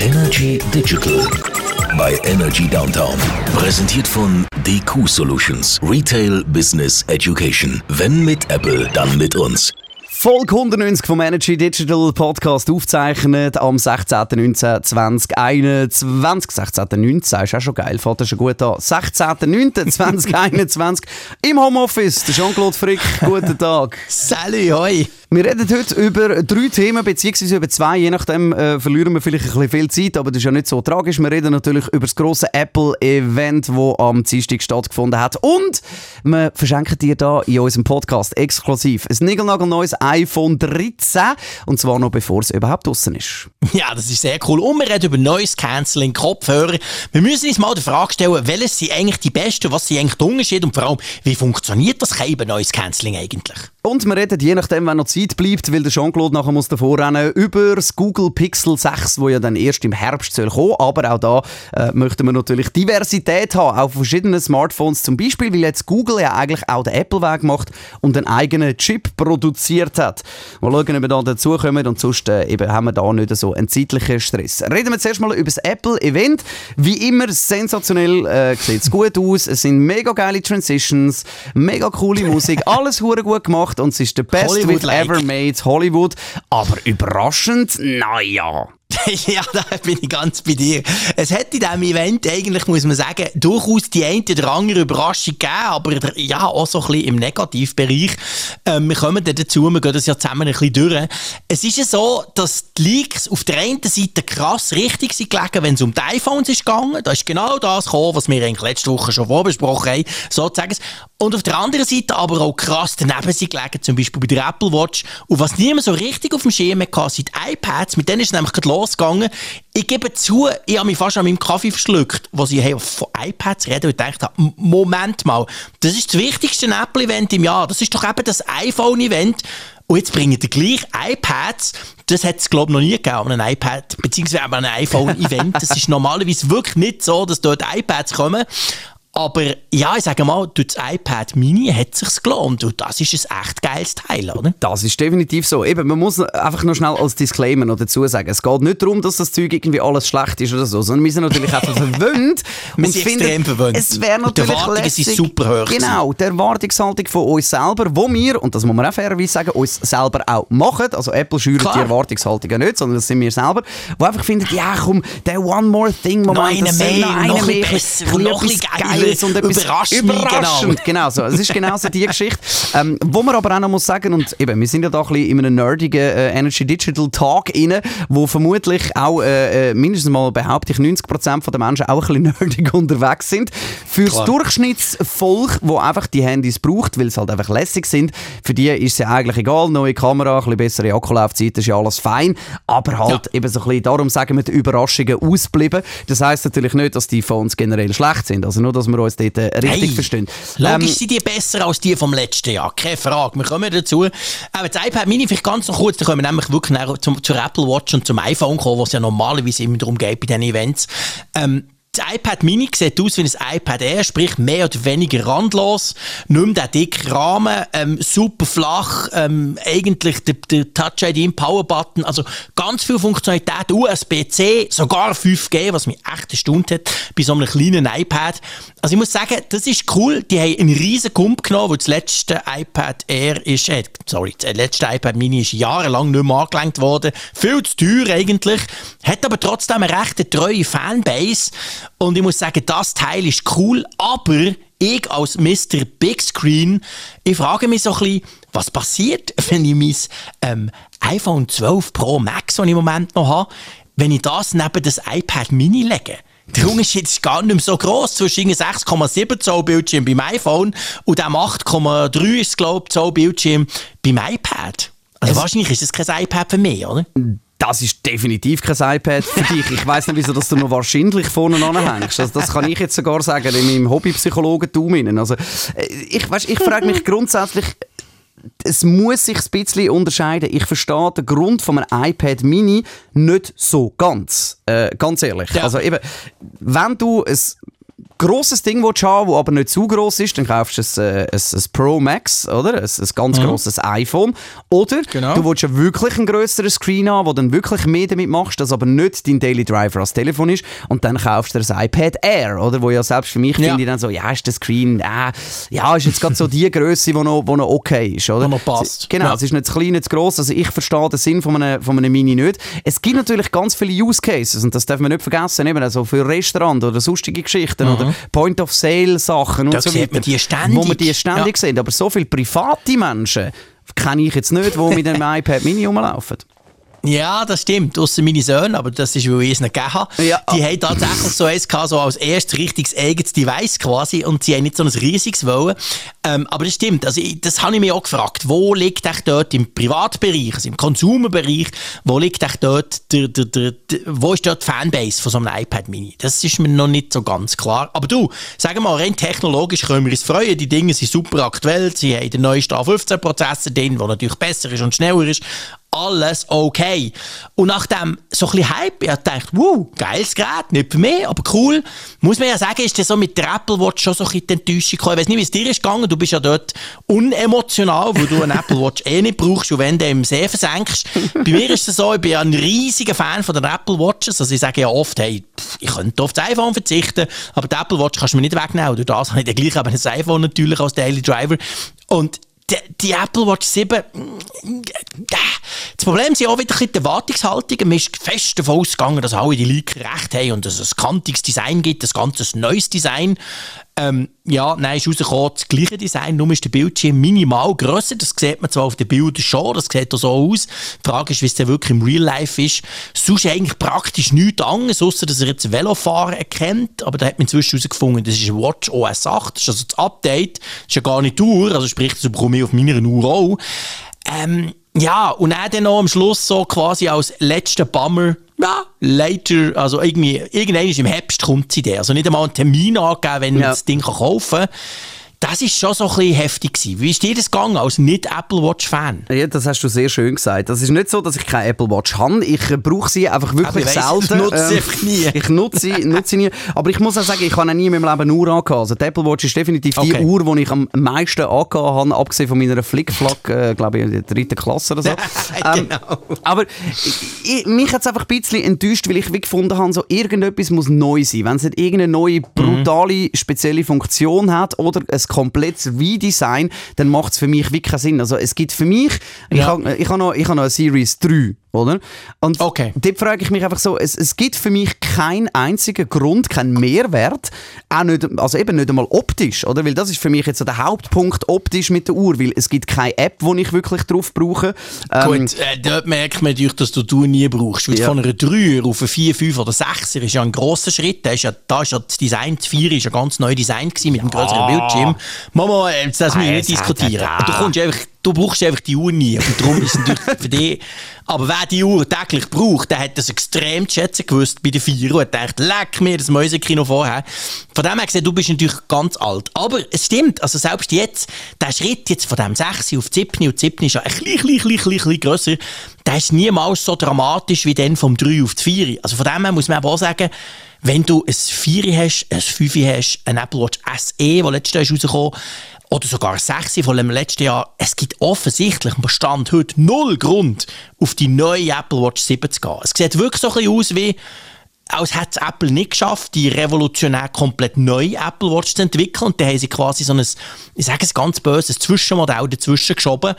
Energy Digital bei Energy Downtown. Präsentiert von DQ Solutions. Retail Business Education. Wenn mit Apple, dann mit uns. Folge 190 vom Energy Digital Podcast aufzeichnet am 16.19.2021. 16.19 ist auch schon geil, fällt schon gut an. 16.09.2021 im Homeoffice. Der Jean-Claude Frick, guten Tag. Salut, hoi. Wir reden heute über drei Themen, beziehungsweise über zwei. Je nachdem äh, verlieren wir vielleicht ein bisschen viel Zeit, aber das ist ja nicht so tragisch. Wir reden natürlich über das grosse Apple-Event, das am Dienstag stattgefunden hat. Und wir verschenken dir da in unserem Podcast exklusiv ein niegelnagelneues iPhone 13. Und zwar noch bevor es überhaupt draußen ist. Ja, das ist sehr cool. Und wir reden über Noise Cancelling, Kopfhörer. Wir müssen uns mal die Frage stellen, welches sind eigentlich die besten, was sind eigentlich die Unterschiede und vor allem, wie funktioniert das Cable Noise Cancelling eigentlich? Und wir reden, je nachdem, wenn noch Zeit bleibt, weil der Jean-Claude nachher muss davor rennen, über das Google Pixel 6, wo ja dann erst im Herbst soll kommen. Aber auch da äh, möchten wir natürlich Diversität haben, auf verschiedenen Smartphones zum Beispiel, weil jetzt Google ja eigentlich auch den Apple-Weg macht und einen eigenen Chip produziert hat. Mal schauen, ob wir da dazukommen und sonst äh, eben haben wir da nicht so einen zeitlichen Stress. Reden wir zuerst mal über das Apple-Event. Wie immer sensationell, äh, sieht es gut aus, es sind mega geile Transitions, mega coole Musik, alles hure gut gemacht gemacht und es ist der Best with ever made Hollywood. Aber überraschend, naja. ja, da bin ich ganz bei dir. Es hat in diesem Event eigentlich, muss man sagen, durchaus die eine oder andere Überraschung gegeben, aber ja, auch so ein bisschen im Negativbereich. Ähm, wir kommen dann dazu, wir gehen das ja zusammen ein bisschen durch. Es ist ja so, dass die Leaks auf der einen Seite krass richtig sind gelegen, wenn es um die iPhones ist gegangen. Da ist genau das gekommen, was wir eigentlich letzte Woche schon vorbesprochen haben, sozusagen. Und auf der anderen Seite aber auch krass daneben sind gelegen, zum Beispiel bei der Apple Watch. Und was niemand so richtig auf dem Schirm hatte, sind die iPads. Mit denen ist nämlich gerade losgegangen. Ich gebe zu, ich habe mich fast an meinem Kaffee verschluckt, was ich von iPads rede und gedacht habe, Moment mal, das ist das wichtigste Apple-Event im Jahr. Das ist doch eben das iPhone-Event. Und jetzt bringen die gleich iPads. Das hat es, glaube ich, noch nie gegeben einem iPad, beziehungsweise einem iPhone-Event. Das ist normalerweise wirklich nicht so, dass dort iPads kommen. Aber ja, ich sage mal, durch das iPad Mini hat es sich gelohnt und das ist ein echt geiles Teil, oder? Das ist definitiv so. Eben, man muss einfach noch schnell als Disclaimer noch dazu sagen, es geht nicht darum, dass das Zeug irgendwie alles schlecht ist oder so, sondern wir sind natürlich einfach verwöhnt und finden, extrem verwöhnt. es wäre natürlich die Erwartungen sind super hoch. Genau, die Erwartungshaltung von uns selber, wo wir, und das muss man auch fairerweise sagen, uns selber auch machen, also Apple schürt die Erwartungshaltung ja nicht, sondern das sind wir selber, wo einfach finden, ja komm, der One More Thing Moment, noch eine mehr, noch, noch ein mehr, besser, noch ein geiler. Geiles und etwas überraschend. überraschend. Genau. genau so. Es ist genau so die Geschichte. Ähm, wo man aber auch noch muss sagen, und eben, wir sind ja da ein bisschen in einem nerdigen äh, Energy Digital Talk inne, wo vermutlich auch äh, äh mindestens mal behaupte ich 90% der Menschen auch ein bisschen nerdig unterwegs sind. Für das Durchschnittsvolk, wo einfach die Handys braucht, weil sie halt einfach lässig sind, für die ist es ja eigentlich egal. Neue Kamera, ein bisschen bessere Akkulaufzeit, ist ja alles fein. Aber halt ja. eben so ein bisschen, darum sagen wir, die Überraschungen ausbleiben. Das heisst natürlich nicht, dass die Phones generell schlecht sind. Also nur, dass wir uns dort äh, richtig hey, verstehen. Logisch ähm, sind die besser als die vom letzten Jahr, keine Frage. Wir kommen dazu. Aber das iPad Mini vielleicht ganz noch kurz, da können wir nämlich wirklich zum, zur Apple Watch und zum iPhone kommen, was ja normalerweise immer darum geht bei diesen Events. Ähm, das iPad Mini sieht aus wie ein iPad Air, sprich mehr oder weniger randlos, nicht mehr der dicke Rahmen, ähm, super flach, ähm, eigentlich der, der Touch ID im Power Button, also ganz viel Funktionalität, USB-C, sogar 5G, was mich echt erstaunt hat bei so einem kleinen iPad. Also ich muss sagen, das ist cool, die haben einen riesen Kump genommen, weil das letzte iPad Air ist, äh, sorry, das letzte iPad Mini ist jahrelang nicht mehr angelenkt worden, viel zu teuer eigentlich, hat aber trotzdem eine recht treue Fanbase und ich muss sagen, das Teil ist cool, aber ich als Mr. Big Screen, ich frage mich so ein bisschen, was passiert, wenn ich mein ähm, iPhone 12 Pro Max, das ich im Moment noch habe, wenn ich das neben das iPad Mini lege? Der Unterschied ist gar nicht mehr so gross zwischen 6,7 Zoll Bildschirm beim iPhone und dem 8,3 ist glaube Zoll Bildschirm beim iPad. Also es wahrscheinlich ist es kein iPad für mich, oder? Das ist definitiv kein iPad für dich. Ich weiß nicht, wieso dass du noch wahrscheinlich vorne anhängst. Also das kann ich jetzt sogar sagen in meinem Hobbypsychologentum. Also, äh, ich, ich frage mich grundsätzlich, es muss sich ein bisschen unterscheiden. Ich verstehe den Grund von einem iPad Mini nicht so ganz. Äh, ganz ehrlich. Ja. Also eben, wenn du ein grosses Ding willst haben, das aber nicht zu gross ist, dann kaufst du ein, ein, ein Pro Max, oder? Ein, ein ganz Mhm. grosses iPhone. Oder Genau. du willst ja wirklich einen grösseren Screen haben, wo dann wirklich mehr damit machst, das aber nicht dein Daily Driver als Telefon ist. Und dann kaufst du ein iPad Air, oder? Wo ja selbst für mich Ja. finde ich dann so, ja, ist der Screen, äh, ja, ist jetzt gerade so die Größe, die noch, wo noch okay ist, oder? Wo noch passt. Genau, Ja. es ist nicht zu klein, nicht zu gross. Also ich verstehe den Sinn von einem, von einem Mini nicht. Es gibt natürlich ganz viele Use Cases und das darf man nicht vergessen, eben also für Restaurant oder sonstige Geschichten oder Point-of-Sale-Sachen und Da so weiter. man die ständig. Wo man die ständig sehen. Aber so viele private Menschen kenne ich jetzt nicht, die mit einem iPad Mini rumlaufen. Ja, das stimmt. Ausser meine Söhne, aber das ist, weil ich es nicht gegeben habe. Ja. Die haben tatsächlich so eins gehabt, so als erstes richtiges eigenes Device quasi und sie haben nicht so ein riesiges wollen. Ähm, aber das stimmt. Also, ich, das habe ich mich auch gefragt. Wo liegt echt dort im Privatbereich, also im Konsumerbereich, wo liegt echt dort der, der, der, wo ist dort die Fanbase von so einem iPad Mini? Das ist mir noch nicht so ganz klar. Aber du, sag mal, rein technologisch können wir uns freuen. Die Dinge sind super aktuell. Sie haben den neuesten A15-Prozessor drin, der natürlich besser ist und schneller ist alles okay. Und nach dem so ein bisschen Hype, ich dachte, wow, geiles Gerät, nicht für mich, aber cool. Muss man ja sagen, ist das so mit der Apple Watch schon so ein bisschen die Enttäuschung gekommen. Ich weiß nicht, wie es dir ist gegangen, du bist ja dort unemotional, weil du eine Apple Watch eh nicht brauchst und wenn du im See versenkst. Bei mir ist es so, ich bin ja ein riesiger Fan von den Apple Watches, also ich sage ja oft, hey, ich könnte auf das iPhone verzichten, aber die Apple Watch kannst du mir nicht wegnehmen. Durch das habe ich dann gleich aber ein iPhone natürlich als Daily Driver. Und die, die Apple Watch 7, mm, das Problem sind auch wieder die Erwartungshaltung. Man ist fest davon ausgegangen, dass alle die Leaker recht haben und dass es ein kantiges Design gibt, ein ganzes neues Design. Ähm, ja, nein, ist rausgekommen, das gleiche Design, nur ist der Bildschirm minimal grösser. Das sieht man zwar auf den Bildern schon, das sieht auch so aus. Die Frage ist, wie es denn wirklich im Real Life ist. Sonst eigentlich praktisch nichts anderes, außer dass er jetzt Velofahrer erkennt. Aber da hat man inzwischen herausgefunden, das ist Watch OS 8. Das ist also das Update. Das ist ja gar nicht Uhr, also sprich, das bekomme ich auf meiner Uhr auch. Ähm, ja, und dann, dann noch am Schluss so quasi als letzter Bummer, ja, later, also irgendwie, irgendwann ist im Herbst kommt sie Also nicht einmal einen Termin angegeben, wenn man Ja. das Ding kaufen kann. Das ist schon so ein bisschen heftig gewesen. Wie ist dir das gegangen als nicht-Apple Watch-Fan? Ja, das hast du sehr schön gesagt. Das ist nicht so, dass ich keine Apple Watch habe. Ich äh, brauche sie einfach wirklich ich weiss, selten. du nutzt sie einfach nie. Ich nutze sie, nutze sie nie. Aber ich muss auch sagen, ich habe nie in meinem Leben eine Uhr angehabt. Also die Apple Watch ist definitiv die Okay. Uhr, die ich am meisten angehabt habe, abgesehen von meiner Flickflack, äh, glaube ich, in der dritten Klasse oder so. Ähm, Genau. Aber ich, ich, mich hat es einfach ein bisschen enttäuscht, weil ich wie gefunden habe, so irgendetwas muss neu sein. Wenn es nicht irgendeine neue, brutale, spezielle Funktion hat oder ein komplettes Redesign, dann macht es für mich wirklich keinen Sinn. Also es gibt für mich, ich Ja. habe ich hab noch, ich hab noch eine Series 3, oder? Und Okay. dort frage ich mich einfach so, es, es gibt für mich keinen einzigen Grund, keinen Mehrwert, auch nicht, also eben nicht einmal optisch, oder? Weil das ist für mich jetzt so der Hauptpunkt optisch mit der Uhr, weil es gibt keine App, die ich wirklich drauf brauche. Ähm, Gut, äh, dort merkt man natürlich, dass du die Uhr nie brauchst. Weil Ja. von einer 3 auf eine 4, 5 oder 6 ist ja ein grosser Schritt. Da ist ja, da ist ja das Design, die 4 ist ja ganz neu Design gewesen mit einem größeren Bildschirm. Mama, äh, das müssen wir nicht diskutieren. Du, kommst einfach, du brauchst einfach die Uhr nie. Und darum ist es natürlich für dich. Aber wer die Uhr täglich braucht, der hat das extrem zu schätzen gewusst bei der 4 und hat gedacht, leck mir das Mäusekino vorher. Von dem her gesehen, du bist natürlich ganz alt. Aber es stimmt, also selbst jetzt, der Schritt jetzt von dem 6 auf 7 und 7 ist ja ein klein, klein, klein, klein, grösser, der ist niemals so dramatisch wie dann vom 3 auf die 4. Also von dem her muss man auch sagen, wenn du ein 4 hast, ein 5 hast, ein Apple Watch SE, der letztes Jahr ist rausgekommen oder sogar 6 von dem letzten Jahr, es gibt offensichtlich am Stand heute null Grund, auf die neue Apple Watch 7 zu gehen. Es sieht wirklich so ein bisschen aus wie, als hätte es Apple nicht geschafft, die revolutionär komplett neue Apple Watch zu entwickeln. Und dann haben sie quasi so ein, ich sage es ganz böse, ein Zwischenmodell dazwischen geschoben.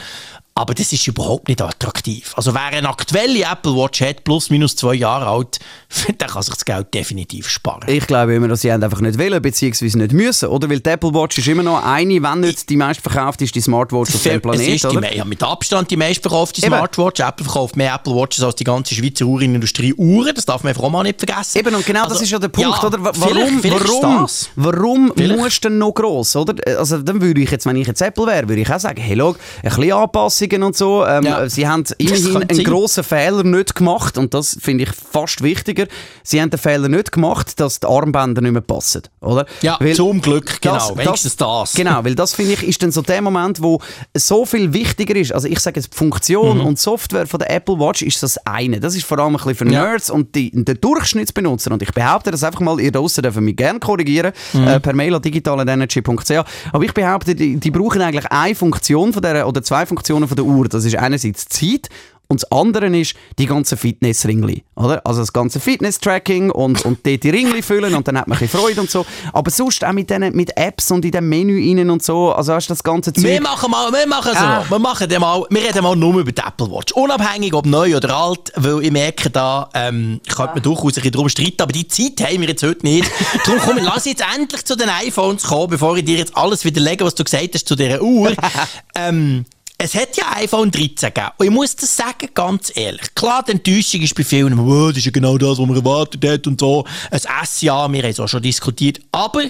Aber das ist überhaupt nicht attraktiv. Also wer eine aktuelle Apple Watch hat, plus minus zwei Jahre alt, der kann sich das Geld definitiv sparen. Ich glaube immer, dass sie einfach nicht wollen, beziehungsweise nicht müssen, oder? Weil die Apple Watch ist immer noch eine, wenn nicht die meistverkaufte ist, die Smartwatch auf dem Planeten, ist die, oder? me- ja, mit Abstand die meistverkaufte Eben. Smartwatch. Apple verkauft mehr Apple Watches als die ganze Schweizer Uhrenindustrie Uhren. Das darf man einfach auch mal nicht vergessen. Eben, und genau das Also, ist ja der Punkt, ja, oder? Wa- vielleicht- Warum, vielleicht ist warum, das. warum Vielleicht. musst du denn noch gross, oder? Also dann würde ich jetzt, wenn ich jetzt Apple wäre, würde ich auch sagen, hey, schau, ein bisschen Anpassung Anpassungen und so. Ähm, Ja. Sie haben Das immerhin einen sein. grossen Fehler nicht gemacht und das finde ich fast wichtiger. Sie haben den Fehler nicht gemacht, dass die Armbänder nicht mehr passen, oder? Ja, Weil zum Glück, genau. wenigstens das. Genau, weil das finde ich ist dann so der Moment, wo so viel wichtiger ist. Also ich sage jetzt, die Funktion Mhm. und Software von der Apple Watch ist das eine. Das ist vor allem ein bisschen für Ja. Nerds und die, den Durchschnittsbenutzer. Und ich behaupte das einfach mal, ihr draussen dürfen mich gerne korrigieren, Mhm. äh, per Mail an digitalenergy.ch. Aber ich behaupte, die, die brauchen eigentlich eine Funktion von der, oder zwei Funktionen von der Uhr. Das ist einerseits Zeit und das andere ist die ganzen Fitness-Ringli, oder? Also das ganze Fitness-Tracking und, und dort die Ringli füllen und dann hat man ein bisschen Freude und so. Aber sonst auch mit, denen, mit Apps und in dem Menü innen und so, also hast das ganze Zeug... Wir machen mal, wir machen so. Ah. Wir machen mal, wir reden mal nur über die Apple Watch. Unabhängig ob neu oder alt, weil ich merke da, ähm, könnte man durchaus ein bisschen drum streiten, aber die Zeit haben wir jetzt heute nicht. Darum komm, lass jetzt endlich zu den iPhones kommen, bevor ich dir jetzt alles widerlege, was du gesagt hast zu dieser Uhr. ähm, es hat ja iPhone 13 gegeben. Und ich muss das sagen, ganz ehrlich. Klar, die Enttäuschung ist bei vielen, oh, das ist ja genau das, was man erwartet hat und so. Ein S-Jahr, wir haben es auch schon diskutiert. Aber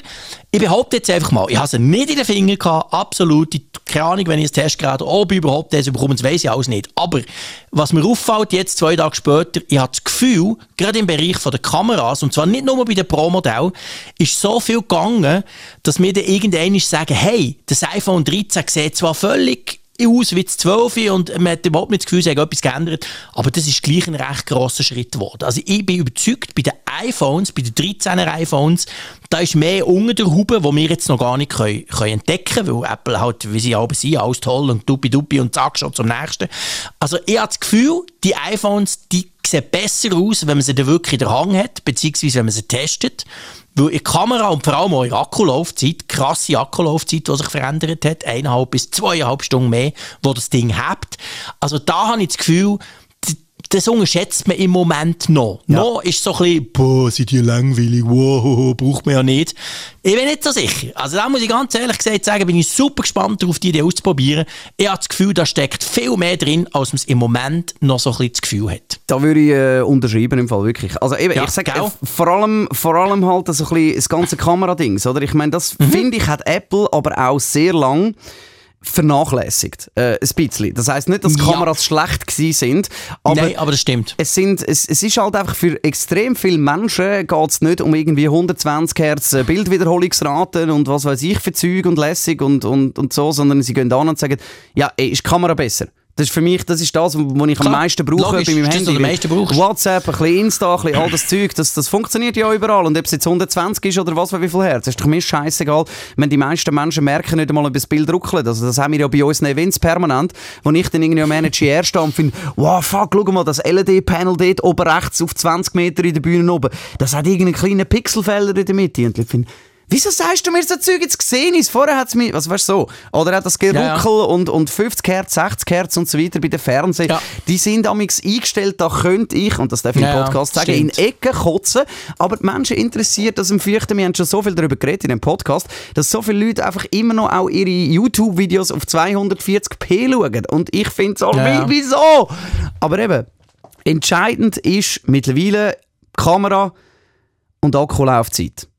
ich behaupte jetzt einfach mal, ich habe es nicht in den Fingern gehabt, absolut. Ich- Keine Ahnung, wenn ich ein Testgerät ob ich überhaupt das bekomme, das weiss ich alles nicht. Aber was mir auffällt, jetzt zwei Tage später, ich habe das Gefühl, gerade im Bereich der Kameras, und zwar nicht nur bei den Pro-Modellen, ist so viel gegangen, dass wir dann irgendwann sagen, hey, das iPhone 13 sieht zwar völlig aus wie das 12 und man hat überhaupt nicht das Gefühl, es hat etwas geändert. Aber das ist gleich ein recht grosser Schritt geworden. Also ich bin überzeugt, bei den iPhones, bei den 13er iPhones, da ist mehr unter der Haube, wo wir jetzt noch gar nicht können, können entdecken können, weil Apple halt, wie sie alle sind, alles toll und dupi-dupi und zack, schon zum nächsten. Also ich habe das Gefühl, die iPhones, die sehen besser aus, wenn man sie dann wirklich in der Hand hat, beziehungsweise wenn man sie testet. Weil in Kamera und vor allem auch in Akkulaufzeit, krasse Akkulaufzeit, die sich verändert hat, eineinhalb bis zweieinhalb Stunden mehr, wo das Ding hebt. Also da habe ich das Gefühl, das unterschätzt man im Moment noch. Noch ist so ein bisschen, boah, sind die langweilig, wow, braucht man ja nicht. Ich bin nicht so sicher. Also da muss ich ganz ehrlich gesagt sagen, bin ich super gespannt darauf, die Idee auszuprobieren. Ich habe das Gefühl, da steckt viel mehr drin, als man es im Moment noch so ein bisschen das Gefühl hat. Da würde ich äh, unterschreiben im Fall, wirklich. Also eben, Ja, ich sage, äh, vor allem, vor allem halt so ein bisschen das ganze Kameradings, oder? Ich meine, das Mhm. finde ich, hat Apple aber auch sehr lang vernachlässigt. Äh, ein bisschen. Das heisst nicht, dass die Ja. Kameras schlecht gewesen sind, aber... Nein, aber das stimmt. Es, sind, es, es ist halt einfach für extrem viele Menschen geht es nicht um irgendwie 120 Hertz äh, Bildwiederholungsraten und was weiß ich für Zeug und lässig und, und, und so, sondern sie gehen an und sagen, ja, ey, ist die Kamera besser? Das ist für mich, das ist das, was ich am Klar, meisten brauche logisch, bei meinem Handy. am meisten brauchst. WhatsApp, ein bisschen Insta, ein bisschen all das Zeug, das, das funktioniert ja überall. Und ob es jetzt 120 ist oder was, wie viel Hertz, ist doch mir scheißegal. Wenn die meisten Menschen merken nicht einmal, ob das Bild ruckelt. Also das haben wir ja bei unseren Events permanent, wo ich dann irgendwie am Manager stehe und finde, wow, fuck, schau mal, das LED-Panel dort oben rechts auf 20 Meter in der Bühne oben, das hat irgendeinen kleinen Pixelfehler in der Mitte. Und ich finde, Wieso sagst du mir so Zeug jetzt gesehen ist? Vorher hat es mich, was weißt du so? Oder hat das Geruckel Ja, ja. und, und 50 Hertz, 60 Hertz und so weiter bei den Fernsehen. Ja. Die sind amix eingestellt, da könnte ich, und das darf ich im Podcast sagen, in stimmt. Ecken kotzen. Aber die Menschen interessiert das im Fürchten. Wir haben schon so viel darüber geredet in dem Podcast, dass so viele Leute einfach immer noch auch ihre YouTube-Videos auf 240p schauen. Und ich finde es auch, wieso? Aber eben, entscheidend ist mittlerweile Kamera und Akkulaufzeit.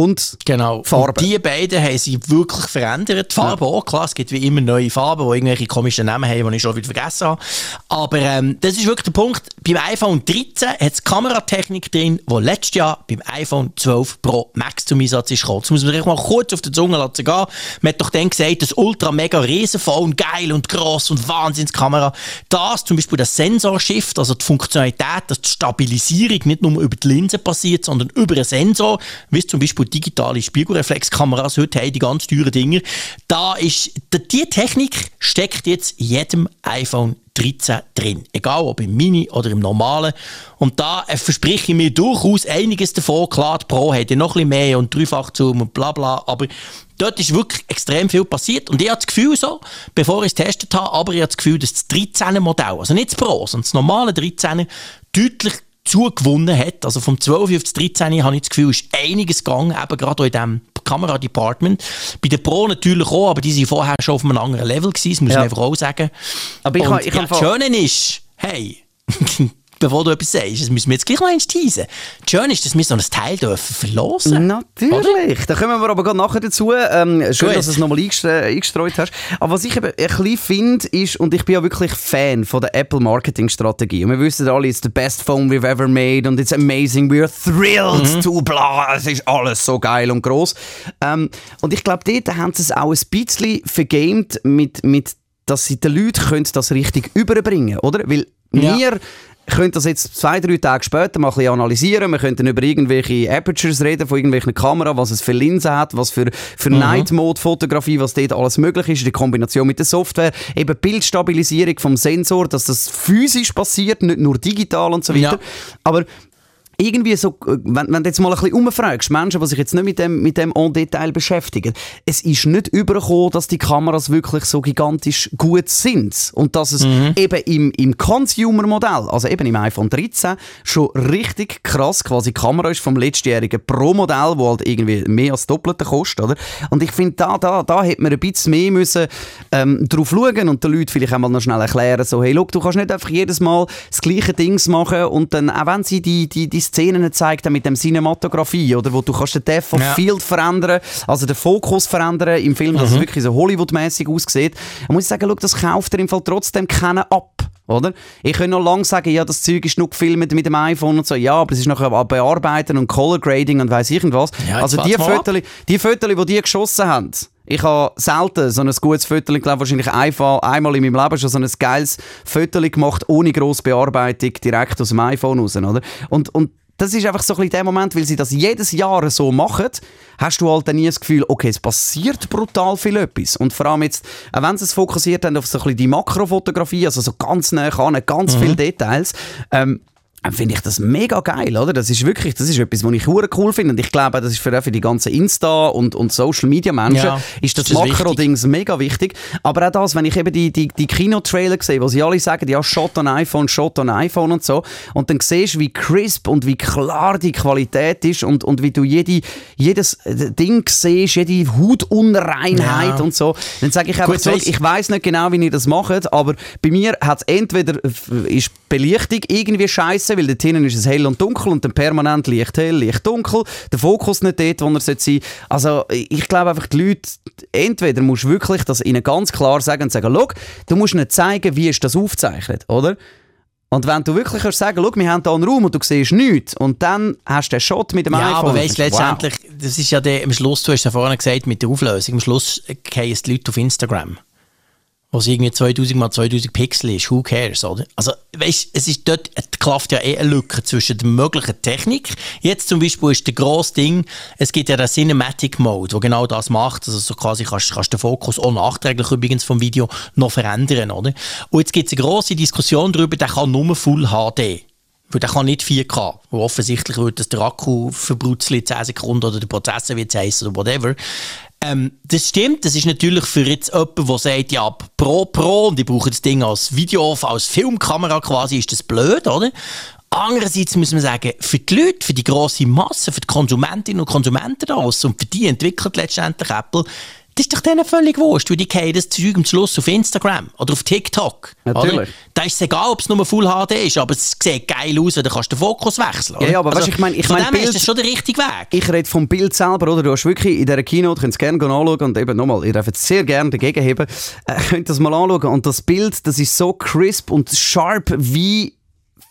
Und Genau. Farben. Und die beiden haben sich wirklich verändert. Die Farben auch, klar, es gibt wie immer neue Farben, die irgendwelche komischen Namen haben, die ich schon wieder vergessen habe. Aber ähm, das ist wirklich der Punkt. Beim iPhone 13 hat es Kameratechnik drin, die letztes Jahr beim iPhone 12 Pro Max zum Einsatz ist gekommen. Das muss man sich mal kurz auf die Zunge lassen gehen. Man hat doch dann gesagt, das ultra mega Riesenphone, geil und gross und Wahnsinnskamera. Das zum Beispiel das Sensorshift, also die Funktionalität, dass die Stabilisierung nicht nur über die Linse passiert, sondern über einen Sensor, wie es zum Beispiel digitale Spiegelreflexkameras heute haben, die ganz teuren Dinger. Da ist, die Technik steckt jetzt in jedem iPhone 13 drin. Egal ob im Mini oder im normalen. Und da äh, verspreche ich mir durchaus einiges davon. Klar, die Pro ja noch ein bisschen mehr und Dreifachzoom und bla bla. Aber dort ist wirklich extrem viel passiert. Und ich habe das Gefühl so, bevor ich es getestet habe, aber ich habe das Gefühl, dass das 13er Modell, also nicht das Pro, sondern das normale 13er, deutlich zugewonnen hat. Also vom 12 auf das 13 habe ich das Gefühl, ist einiges gegangen, eben gerade in diesem Kameradepartment. Bei den Pro natürlich auch, aber die waren vorher schon auf einem anderen Level gewesen, das muss Ja. man einfach auch sagen. Aber ich Und ha- ich ja, das Schöne ist, hey, bevor du etwas sagst. Das müssen wir jetzt gleich noch eins teasen. Schön ist, dass wir so ein Teil dürfen verlosen Natürlich. Da kommen wir aber gerade nachher dazu. Ähm, schön, Gut. dass du es nochmal eingestreut hast. Aber was ich eben ein bisschen finde, ist, und ich bin ja wirklich Fan von der Apple Marketing Strategie. Und wir wissen alle, it's the best phone we've ever made und it's amazing, we're thrilled mhm. to bla. Es ist alles so geil und groß. Ähm, und ich glaube, dort haben sie es auch ein bisschen vergamed mit, mit dass sie den Leuten das richtig überbringen können, oder? Weil ja. wir können das jetzt zwei, drei Tage später mal ein bisschen analysieren. Wir könnten über irgendwelche Apertures reden, von irgendwelchen Kameras, was es für Linsen hat, was für, für mhm. Night-Mode-Fotografie, was dort alles möglich ist, die Kombination mit der Software, eben Bildstabilisierung vom Sensor, dass das physisch passiert, nicht nur digital und so weiter. Ja. Aber irgendwie so, äh, wenn, wenn du jetzt mal ein bisschen umfragst, Menschen, die sich jetzt nicht mit dem, mit dem en Detail beschäftigen, es ist nicht übergekommen, dass die Kameras wirklich so gigantisch gut sind. Und dass es mhm. eben im, im Consumer-Modell, also eben im iPhone 13, schon richtig krass quasi Kamera ist vom letztjährigen Pro-Modell, wo halt irgendwie mehr als Doppelte kostet, oder? Und ich finde, da, da, da hätte man ein bisschen mehr müssen, ähm, drauf schauen und den Leuten vielleicht einmal noch schnell erklären, so, hey, look, du kannst nicht einfach jedes Mal das gleiche Ding machen und dann, auch wenn sie die, die, die Szenen gezeigt mit dem Cinematografie, oder wo du kannst den Depth of ja. Field verändern, also den Fokus verändern im Film, dass mhm. es wirklich so Hollywood-mäßig aussieht. Da muss ich sagen, das kauft er im Fall trotzdem keinen ab. Oder? Ich kann noch lange sagen, ja, das Zeug ist nur gefilmt mit dem iPhone und so. Ja, aber es ist nachher bearbeiten und Color Grading und weiss ich was. Ja, also die Fotos, die Fotos, die die geschossen haben, ich habe selten so ein gutes Foto, ich glaube wahrscheinlich einfach einmal in meinem Leben schon so ein geiles Foto gemacht, ohne grosse Bearbeitung, direkt aus dem iPhone raus. Oder? Und, und das ist einfach so ein bisschen der Moment, weil sie das jedes Jahr so machen, hast du halt dann nie das Gefühl, okay, es passiert brutal viel etwas. Und vor allem jetzt, auch wenn sie es fokussiert haben auf so ein bisschen die Makrofotografie, also so ganz nah an, ganz mhm. viele Details, ähm, finde ich das mega geil, oder? Das ist wirklich, das ist etwas, was ich cool finde. Und ich glaube, das ist für, für die ganzen Insta- und, und Social-Media-Menschen, ja, ist das, das Makro-Dings mega wichtig. Aber auch das, wenn ich eben die, die, die Kinotrailer sehe, wo sie alle sagen, ja, Shot on iPhone, Shot on iPhone und so, und dann siehst du, wie crisp und wie klar die Qualität ist und, und wie du jede, jedes Ding siehst, jede Hautunreinheit ja. und so, dann sage ich einfach Gut, so, ich weiß nicht genau, wie ihr das macht, aber bei mir hat es entweder ist Belichtung irgendwie scheiße Achse, weil dort hinten ist es hell und dunkel und dann permanent Licht hell, Licht dunkel. Der Fokus nicht dort, wo er sein sollte. Also ich glaube einfach, die Leute, entweder musst du wirklich das ihnen ganz klar sagen und sagen, schau, du musst ihnen zeigen, wie ist das aufgezeichnet, oder? Und wenn du wirklich kannst sagen, schau, wir haben hier einen Raum und du siehst nichts und dann hast du den Shot mit dem ja, iPhone. Ja, aber weißt letztendlich, wow. das ist ja der, am Schluss, du hast ja vorhin gesagt, mit der Auflösung, am Schluss gehen die Leute auf Instagram was irgendwie 2000 mal 2000 Pixel ist, who cares, oder? Also, weißt, es ist dort, es klafft ja eh eine Lücke zwischen der möglichen Technik. Jetzt zum Beispiel ist der grosse Ding, es gibt ja den Cinematic Mode, der genau das macht, also so quasi kannst, kannst den Fokus auch nachträglich übrigens vom Video noch verändern, oder? Und jetzt gibt es eine grosse Diskussion darüber, der kann nur Full HD. Weil der kann nicht 4K. Weil offensichtlich wird das der Akku verbrutzelt 10 Sekunden oder der Prozessor wird heiß oder whatever. Ähm, das stimmt, das ist natürlich für jetzt jemanden, der sagt, ja, Pro Pro und ich brauche das Ding als Video, als Filmkamera quasi, ist das blöd, oder? Andererseits muss man sagen, für die Leute, für die grosse Masse, für die Konsumentinnen und Konsumenten daraus und für die entwickelt letztendlich Apple das ist doch denen völlig wurscht, weil die gehen das Zeug am Schluss auf Instagram oder auf TikTok. Natürlich. Oder? Da ist es egal, ob es nur Full HD ist, aber es sieht geil aus dann kannst du den Fokus wechseln. Oder? Ja, ja, aber also, weißt, ich meine, ich mein, Bild, ist das schon der richtige Weg. Ich rede vom Bild selber, oder? Du hast wirklich in dieser Keynote, könnt es gerne anschauen und eben nochmal, ihr dürft es sehr gerne dagegen heben, äh, könnt das mal anschauen und das Bild, das ist so crisp und sharp wie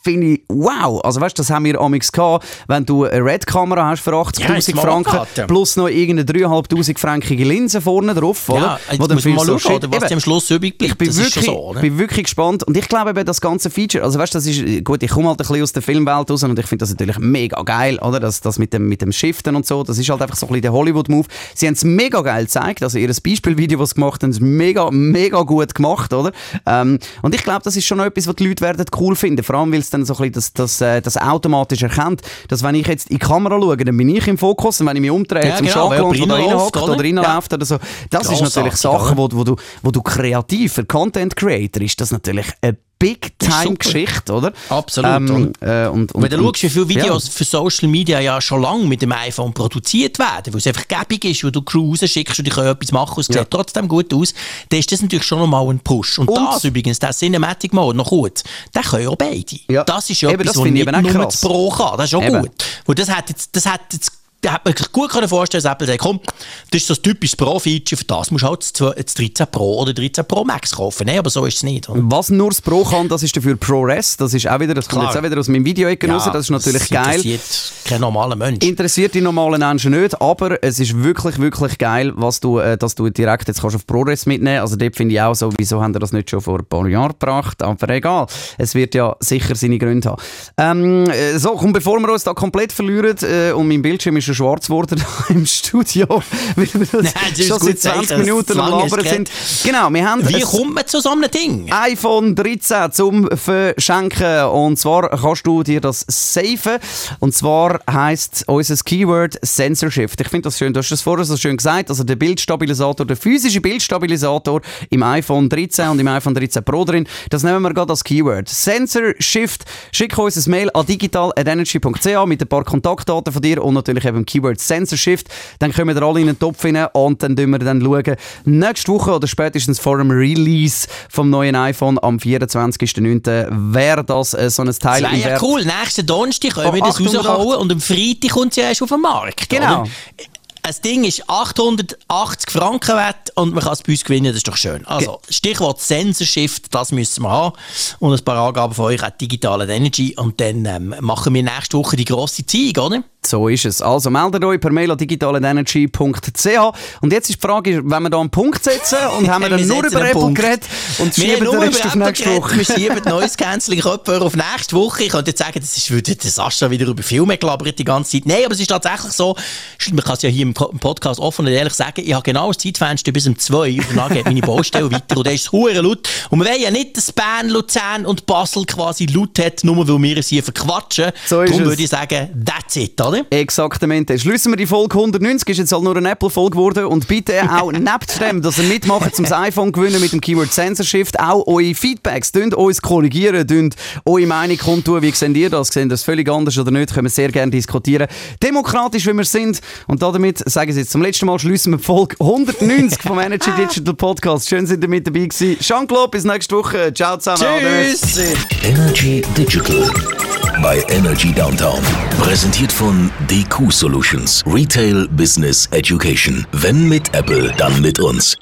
finde ich, wow. Also weißt, das haben wir amigs gehabt, wenn du eine Red-Kamera hast für 80'000 ja, Franken, plus noch irgendeine 3'500 frankige Linse vorne drauf, oder? Ja, jetzt Wo man mal so schauen, was am Schluss übrig bleibt. Ich bin, wirklich, so, bin wirklich gespannt und ich glaube eben, das ganze Feature, also weißt, das ist, gut, ich komme halt ein bisschen aus der Filmwelt raus und ich finde das natürlich mega geil, oder? Das, das mit dem, mit dem Shiften und so, das ist halt einfach so ein bisschen der Hollywood-Move. Sie haben es mega geil gezeigt, also ihr Beispielvideo, was sie gemacht haben, mega, mega gut gemacht, oder? Ähm, und ich glaube, das ist schon etwas, was die Leute werden cool finden, vor allem, weil es dann so ein bisschen das, das, äh, das automatisch erkennt, dass wenn ich jetzt in die Kamera schaue, dann bin ich im Fokus und wenn ich mich umdrehe ja, zum genau, der reinhockt oder, reinläuft oder so, das Grossartig, ist natürlich Sachen, wo, wo, du, wo du kreativ für Content Creator ist das natürlich eine Big-Time-Geschichte, oder? Absolut. Ähm, äh, und, und, Wenn du und- schaust, wie viele Videos ja. für Social Media ja schon lange mit dem iPhone produziert werden, weil es einfach gäbig ist, wo du Crew rausschickst und die können etwas machen und es Ja. sieht trotzdem gut aus, dann ist das natürlich schon nochmal ein Push. Und, Und- das übrigens, der Cinematic Mode, noch gut, den können ja beide. Ja. Das ist ja Eben, etwas, das was ich nicht auch nur das Pro kann. Das ist auch Eben. gut. Weil das hat jetzt, das hat jetzt da hat man sich gut vorstellen, dass Apple sagt, komm, das ist so ein typisches Pro-Feature, für das musst du halt das 12 das 13 Pro oder 13 Pro Max kaufen. Nein, aber so ist es nicht. Oder? Was nur das Pro kann, das ist dafür ProRes. Das ist auch wieder, das kommt Klar. jetzt auch wieder aus meinem Video raus. Das ist natürlich geil. interessiert kein normaler Mensch. Interessiert die normalen Menschen nicht, aber es ist wirklich, wirklich geil, was du, äh, dass du direkt jetzt kannst auf ProRes mitnehmen Also dort finde ich auch so, wieso haben wir das nicht schon vor ein paar Jahren gebracht? Aber egal, es wird ja sicher seine Gründe haben. Ähm, äh, so, komm, bevor wir uns da komplett verlieren äh, und mein Bildschirm ist schon schwarz geworden im Studio, weil wir Nein, schon seit 20 gesagt, dass Minuten am Labern sind. Genau, wir haben Wie kommt man zu so einem Ding? iPhone 13 zum Verschenken. Und zwar kannst du dir das safen. Und zwar heisst unser Keyword Sensor Shift. Ich finde das schön. Du hast das vorher so schön gesagt. Also der Bildstabilisator, der physische Bildstabilisator im iPhone 13 und im iPhone 13 Pro drin. Das nehmen wir gerade als Keyword. Sensor Shift. Schick uns ein Mail an digital.energy.ch mit ein paar Kontaktdaten von dir und natürlich eben dem Keyword Sensor Shift. Dann kommen wir alle in den Topf rein und dann schauen wir dann schauen, nächste Woche oder spätestens vor dem Release vom neuen iPhone am 24.09. wäre das äh, so ein Teil Das wäre ja cool. Nächsten Donnerstag können Oh, wir das 808. rausholen und am Freitag kommt sie erst auf den Markt. Genau. Oder? Das Ding ist 880 Franken wert und man kann es bei uns gewinnen, das ist doch schön. Also, Stichwort Sensorshift, das müssen wir haben. Und ein paar Angaben von euch, auch Digital Energy. Und dann ähm, machen wir nächste Woche die grosse Zeit, oder? So ist es. Also meldet euch per Mail an digitalenergy.ch. Und jetzt ist die Frage, wenn wir da einen Punkt setzen und haben wir dann Wir nur über Apple geredet und Wir haben schieben den Rest auf nächste geredet, Woche. Wir schieben Neues Canceling Kopfhörer auf nächste Woche. Ich könnte jetzt sagen, das ist wieder der Sascha wieder über Filme gelabert die ganze Zeit. Nein, aber es ist tatsächlich so, man kann es ja hier im Po- im Podcast offen und ehrlich sagen, ich habe genau das Zeitfenster bis um 2 und dann geht meine Baustelle weiter und dann ist es hure laut. Und wir wollen ja nicht, dass Bern, Luzern und Basel quasi laut hat, nur weil wir es hier verquatschen. So ist Darum würde ich sagen, that's it, oder? Exaktamente. Schließen wir die Folge 190, ist jetzt halt nur eine Apple-Folge geworden. Und bitte auch nebst dem, dass ihr mitmacht, zum iPhone gewinnen mit dem Keyword Sensor Shift, auch eure Feedbacks, dünnt uns korrigieren, dünnt eure Meinung kundtun. Wie seht ihr das? Seht ihr das völlig anders oder nicht? Können wir sehr gerne diskutieren. Demokratisch, wie wir sind. Und damit, sage ich es jetzt zum letzten Mal, schließen wir die Folge 190 vom Energy Digital Podcast. Schön, sind ihr mit dabei gewesen. Jean-Claude, bis nächste Woche. Ciao zusammen. Tschüss! Energy Digital bei Energy Downtown. Präsentiert von DQ Solutions. Retail Business Education. Wenn mit Apple, dann mit uns.